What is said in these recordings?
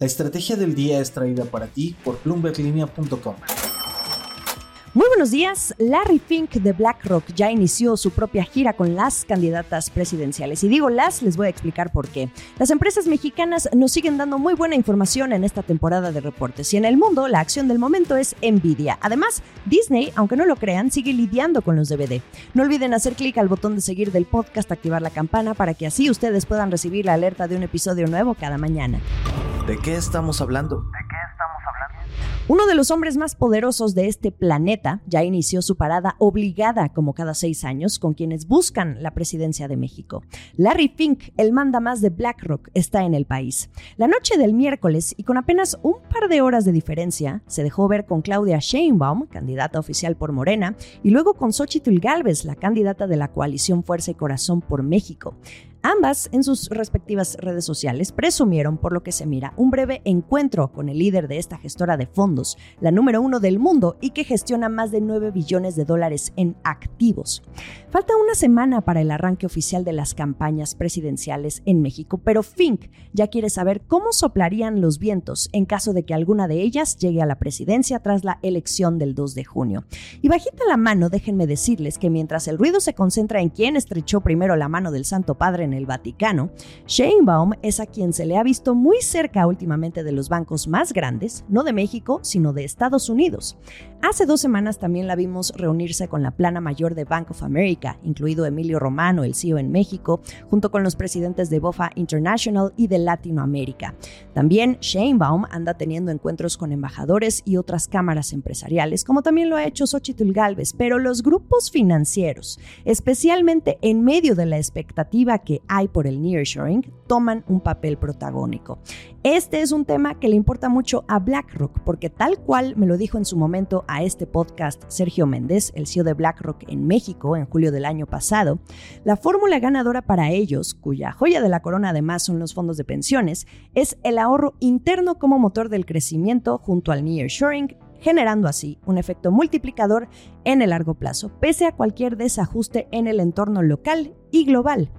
La estrategia del día es traída para ti por bloomberglinea.com. Muy buenos días. Larry Fink de BlackRock ya inició su propia gira con las candidatas presidenciales. Y digo las, les voy a explicar por qué. Las empresas mexicanas nos siguen dando muy buena información en esta temporada de reportes. Y en el mundo, la acción del momento es Nvidia. Además, Disney, aunque no lo crean, sigue lidiando con los DVD. No olviden hacer clic al botón de seguir del podcast, activar la campana para que así ustedes puedan recibir la alerta de un episodio nuevo cada mañana. ¿De qué estamos hablando? Uno de los hombres más poderosos de este planeta ya inició su parada obligada como cada seis años con quienes buscan la presidencia de México. Larry Fink, el manda más de BlackRock, está en el país. La noche del miércoles y con apenas un par de horas de diferencia, se dejó ver con Claudia Sheinbaum, candidata oficial por Morena, y luego con Xochitl Galvez, la candidata de la coalición Fuerza y Corazón por México. Ambas, en sus respectivas redes sociales, presumieron, por lo que se mira, un breve encuentro con el líder de esta gestora de fondos, la número uno del mundo y que gestiona más de 9 billones de dólares en activos. Falta una semana para el arranque oficial de las campañas presidenciales en México, pero Fink ya quiere saber cómo soplarían los vientos en caso de que alguna de ellas llegue a la presidencia tras la elección del 2 de junio. Y bajita la mano, déjenme decirles que mientras el ruido se concentra en quién estrechó primero la mano del Santo Padre en el Vaticano, Sheinbaum es a quien se le ha visto muy cerca últimamente de los bancos más grandes, no de México, sino de Estados Unidos. Hace dos semanas también la vimos reunirse con la plana mayor de Bank of America, incluido Emilio Romano, el CEO en México, junto con los presidentes de BOFA International y de Latinoamérica. También Sheinbaum anda teniendo encuentros con embajadores y otras cámaras empresariales, como también lo ha hecho Xochitl Galvez, pero los grupos financieros, especialmente en medio de la expectativa que hay por el nearshoring toman un papel protagónico. Este es un tema que le importa mucho a BlackRock, porque tal cual me lo dijo en su momento a este podcast Sergio Méndez, el CEO de BlackRock en México en julio del año pasado, la fórmula ganadora para ellos, cuya joya de la corona además son los fondos de pensiones, es el ahorro interno como motor del crecimiento junto al nearshoring generando así un efecto multiplicador en el largo plazo, pese a cualquier desajuste en el entorno local y global.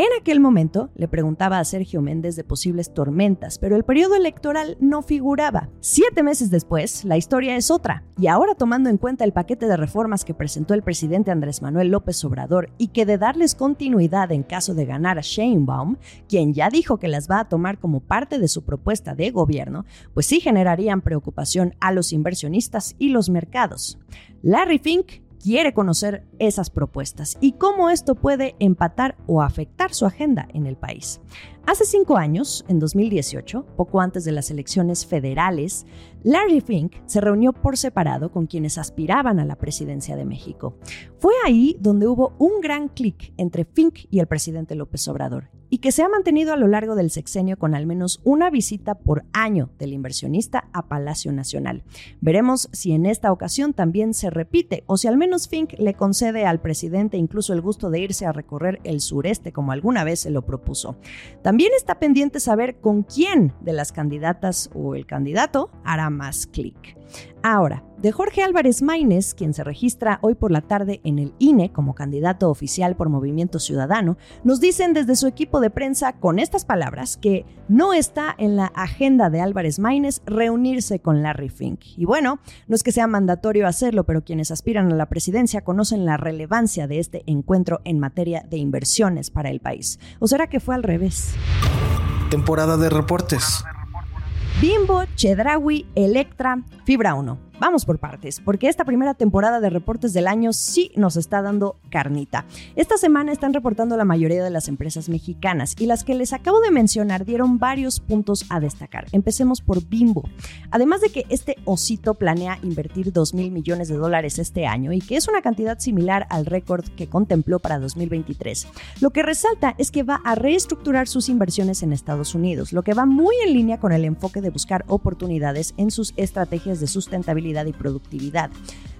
En aquel momento le preguntaba a Sergio Méndez de posibles tormentas, pero el periodo electoral no figuraba. Siete meses después, la historia es otra, y ahora tomando en cuenta el paquete de reformas que presentó el presidente Andrés Manuel López Obrador y que de darles continuidad en caso de ganar a Sheinbaum, quien ya dijo que las va a tomar como parte de su propuesta de gobierno, pues sí generarían preocupación a los inversionistas y los mercados. Larry Fink quiere conocer esas propuestas y cómo esto puede empatar o afectar su agenda en el país. Hace cinco años, en 2018, poco antes de las elecciones federales, Larry Fink se reunió por separado con quienes aspiraban a la presidencia de México. Fue ahí donde hubo un gran clic entre Fink y el presidente López Obrador, y que se ha mantenido a lo largo del sexenio con al menos una visita por año del inversionista a Palacio Nacional. Veremos si en esta ocasión también se repite o si al menos Fink le concede al presidente incluso el gusto de irse a recorrer el sureste como alguna vez se lo propuso. Está pendiente saber con quién de las candidatas o el candidato hará más clic. Ahora, de Jorge Álvarez Maínez, quien se registra hoy por la tarde en el INE como candidato oficial por Movimiento Ciudadano, nos dicen desde su equipo de prensa con estas palabras que no está en la agenda de Álvarez Maínez reunirse con Larry Fink. Y bueno, no es que sea mandatorio hacerlo, pero quienes aspiran a la presidencia conocen la relevancia de este encuentro en materia de inversiones para el país. ¿O será que fue al revés? Temporada de reportes. Bimbo, Chedraui, Electra, Fibra 1. Vamos por partes, porque esta primera temporada de reportes del año sí nos está dando carnita. Esta semana están reportando la mayoría de las empresas mexicanas y las que les acabo de mencionar dieron varios puntos a destacar. Empecemos por Bimbo. Además de que este osito planea invertir 2 mil millones de dólares este año y que es una cantidad similar al récord que contempló para 2023, lo que resalta es que va a reestructurar sus inversiones en Estados Unidos, lo que va muy en línea con el enfoque de buscar oportunidades en sus estrategias de sustentabilidad y productividad.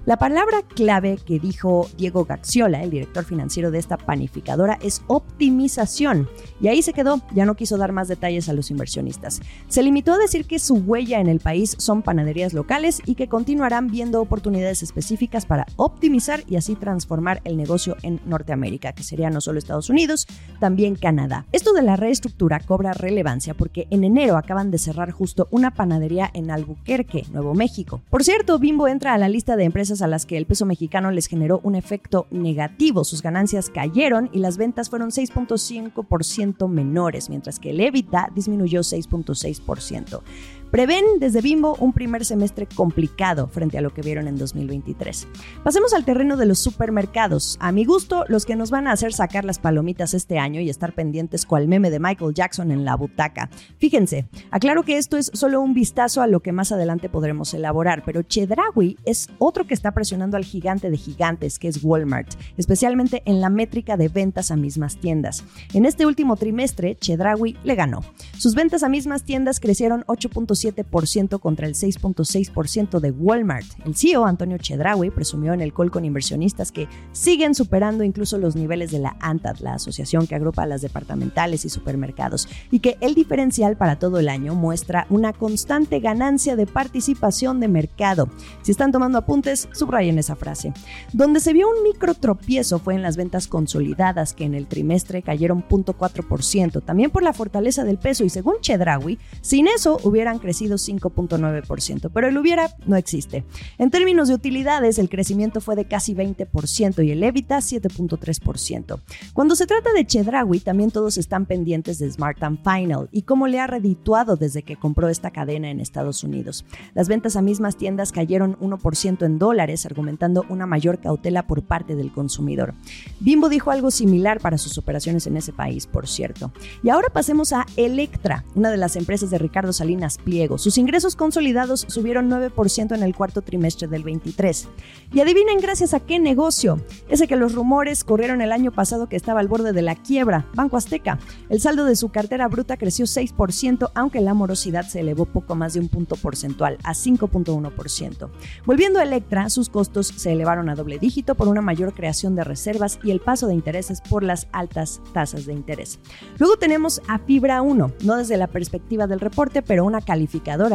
La palabra clave que dijo Diego Gaxiola, el director financiero de esta panificadora, es optimización. Y ahí se quedó, ya no quiso dar más detalles a los inversionistas. Se limitó a decir que su huella en el país son panaderías locales y que continuarán viendo oportunidades específicas para optimizar y así transformar el negocio en Norteamérica, que sería no solo Estados Unidos, también Canadá. Esto de la reestructura cobra relevancia porque en enero acaban de cerrar justo una panadería en Albuquerque, Nuevo México. Por cierto, Bimbo entra a la lista de empresas a las que el peso mexicano les generó un efecto negativo. Sus ganancias cayeron y las ventas fueron 6.5% menores, mientras que el EBITDA disminuyó 6.6%. Prevén desde Bimbo un primer semestre complicado frente a lo que vieron en 2023. Pasemos al terreno de los supermercados. A mi gusto, los que nos van a hacer sacar las palomitas este año y estar pendientes cual meme de Michael Jackson en la butaca. Fíjense, aclaro que esto es solo un vistazo a lo que más adelante podremos elaborar, pero Chedraui es otro que está presionando al gigante de gigantes, que es Walmart, especialmente en la métrica de ventas a mismas tiendas. En este último trimestre, Chedraui le ganó. Sus ventas a mismas tiendas crecieron 8.5 7% contra el 6.6% de Walmart. El CEO Antonio Chedraui presumió en el call con inversionistas que siguen superando incluso los niveles de la ANTAD, la asociación que agrupa a las departamentales y supermercados, y que el diferencial para todo el año muestra una constante ganancia de participación de mercado. Si están tomando apuntes, subrayen esa frase. Donde se vio un micro tropiezo fue en las ventas consolidadas, que en el trimestre cayeron 0.4%, también por la fortaleza del peso y según Chedraui, sin eso hubieran crecido 5.9%, pero el hubiera no existe. En términos de utilidades, el crecimiento fue de casi 20% y el EBITDA 7.3%. Cuando se trata de Chedraui, también todos están pendientes de Smart and Final y cómo le ha redituado desde que compró esta cadena en Estados Unidos. Las ventas a mismas tiendas cayeron 1% en dólares, argumentando una mayor cautela por parte del consumidor. Bimbo dijo algo similar para sus operaciones en ese país, por cierto. Y ahora pasemos a Electra, una de las empresas de Ricardo Salinas Pliego sus ingresos consolidados subieron 9% en el cuarto trimestre del 23. Y adivinen gracias a qué negocio. Ese que los rumores corrieron el año pasado que estaba al borde de la quiebra, Banco Azteca. El saldo de su cartera bruta creció 6%, aunque la morosidad se elevó poco más de un punto porcentual, a 5.1%. Volviendo a Electra, sus costos se elevaron a doble dígito por una mayor creación de reservas y el paso de intereses por las altas tasas de interés. Luego tenemos a Fibra 1, no desde la perspectiva del reporte, pero una calificación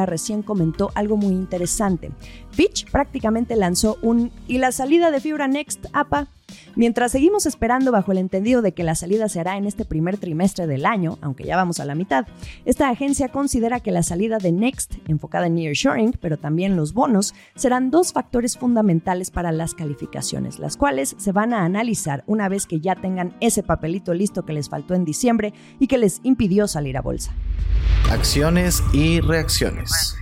recién comentó algo muy interesante. Fitch prácticamente lanzó un ¿y la salida de Fibra Next, APA? Mientras seguimos esperando bajo el entendido de que la salida se hará en este primer trimestre del año, aunque ya vamos a la mitad, esta agencia considera que la salida de Next, enfocada en nearshoring, pero también los bonos, serán dos factores fundamentales para las calificaciones, las cuales se van a analizar una vez que ya tengan ese papelito listo que les faltó en diciembre y que les impidió salir a bolsa. Acciones y reacciones.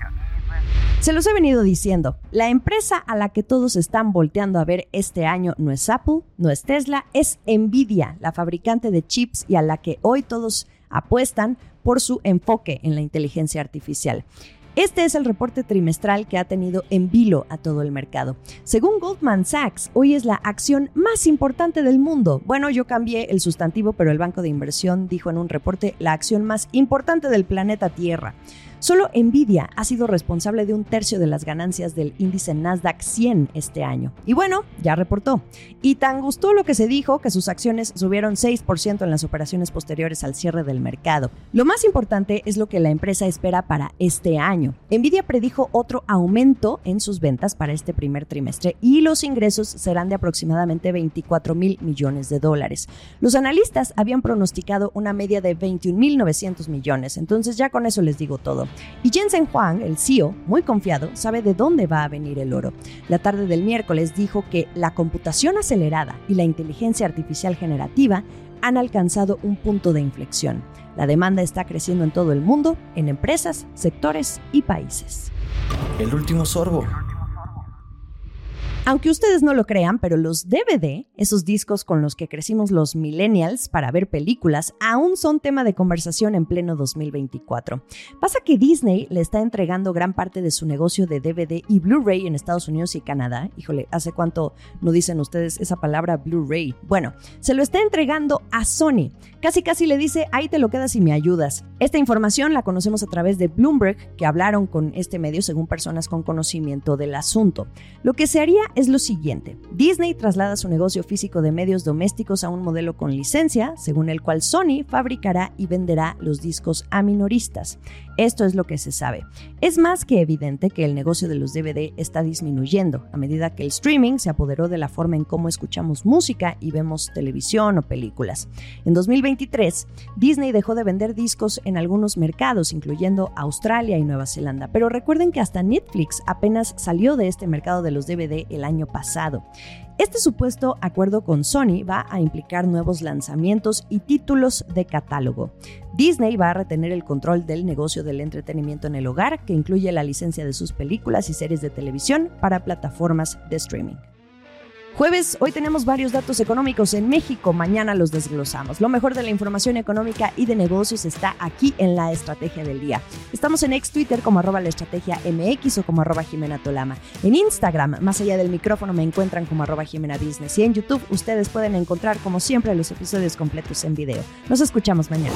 Se los he venido diciendo, la empresa a la que todos están volteando a ver este año no es Apple, no es Tesla, es Nvidia, la fabricante de chips y a la que hoy todos apuestan por su enfoque en la inteligencia artificial. Este es el reporte trimestral que ha tenido en vilo a todo el mercado. Según Goldman Sachs, hoy es la acción más importante del mundo. Bueno, yo cambié el sustantivo, pero el banco de inversión dijo en un reporte la acción más importante del planeta Tierra. Solo Nvidia ha sido responsable de un tercio de las ganancias del índice Nasdaq 100 este año. Y bueno, ya reportó. Y tan gustó lo que se dijo que sus acciones subieron 6% en las operaciones posteriores al cierre del mercado. Lo más importante es lo que la empresa espera para este año. Nvidia predijo otro aumento en sus ventas para este primer trimestre y los ingresos serán de aproximadamente 24 mil millones de dólares. Los analistas habían pronosticado una media de 21.900 millones, entonces ya con eso les digo todo. Y Jensen Huang, el CEO, muy confiado, sabe de dónde va a venir el oro. La tarde del miércoles dijo que la computación acelerada y la inteligencia artificial generativa han alcanzado un punto de inflexión. La demanda está creciendo en todo el mundo, en empresas, sectores y países. El último sorbo. Aunque ustedes no lo crean, pero los DVD, esos discos con los que crecimos los millennials para ver películas, aún son tema de conversación en pleno 2024. Pasa que Disney le está entregando gran parte de su negocio de DVD y Blu-ray en Estados Unidos y Canadá. Híjole, ¿hace cuánto no dicen ustedes esa palabra Blu-ray? Bueno, se lo está entregando a Sony. Casi casi le dice, ahí te lo quedas y me ayudas. Esta información la conocemos a través de Bloomberg, que hablaron con este medio según personas con conocimiento del asunto. Lo que se haría es es lo siguiente. Disney traslada su negocio físico de medios domésticos a un modelo con licencia, según el cual Sony fabricará y venderá los discos a minoristas. Esto es lo que se sabe. Es más que evidente que el negocio de los DVD está disminuyendo a medida que el streaming se apoderó de la forma en cómo escuchamos música y vemos televisión o películas. En 2023, Disney dejó de vender discos en algunos mercados, incluyendo Australia y Nueva Zelanda, pero recuerden que hasta Netflix apenas salió de este mercado de los DVD año pasado. Este supuesto acuerdo con Sony va a implicar nuevos lanzamientos y títulos de catálogo. Disney va a retener el control del negocio del entretenimiento en el hogar, que incluye la licencia de sus películas y series de televisión para plataformas de streaming. Jueves, hoy tenemos varios datos económicos en México, mañana los desglosamos. Lo mejor de la información económica y de negocios está aquí en la Estrategia del Día. Estamos en ex Twitter como arroba la estrategia MX o como arroba Jimena Tolama. En Instagram, más allá del micrófono, me encuentran como arroba Jimena Business. Y en YouTube, ustedes pueden encontrar, como siempre, los episodios completos en video. Nos escuchamos mañana.